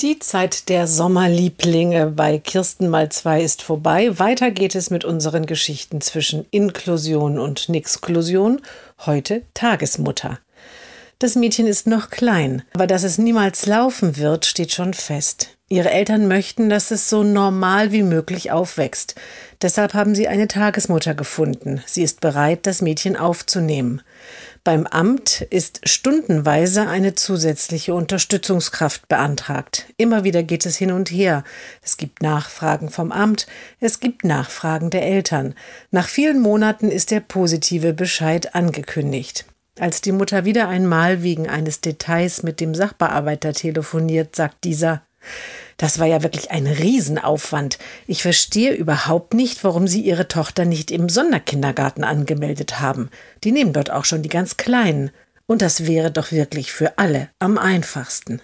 Die Zeit der Sommerlieblinge bei Kirsten mal zwei ist vorbei. Weiter geht es mit unseren Geschichten zwischen Inklusion und Nixklusion. Heute Tagesmutter. Das Mädchen ist noch klein, aber dass es niemals laufen wird, steht schon fest. Ihre Eltern möchten, dass es so normal wie möglich aufwächst. Deshalb haben sie eine Tagesmutter gefunden. Sie ist bereit, das Mädchen aufzunehmen. Beim Amt ist stundenweise eine zusätzliche Unterstützungskraft beantragt. Immer wieder geht es hin und her. Es gibt Nachfragen vom Amt, es gibt Nachfragen der Eltern. Nach vielen Monaten ist der positive Bescheid angekündigt. Als die Mutter wieder einmal wegen eines Details mit dem Sachbearbeiter telefoniert, sagt dieser das war ja wirklich ein Riesenaufwand. Ich verstehe überhaupt nicht, warum Sie Ihre Tochter nicht im Sonderkindergarten angemeldet haben. Die nehmen dort auch schon die ganz Kleinen. Und das wäre doch wirklich für alle am einfachsten.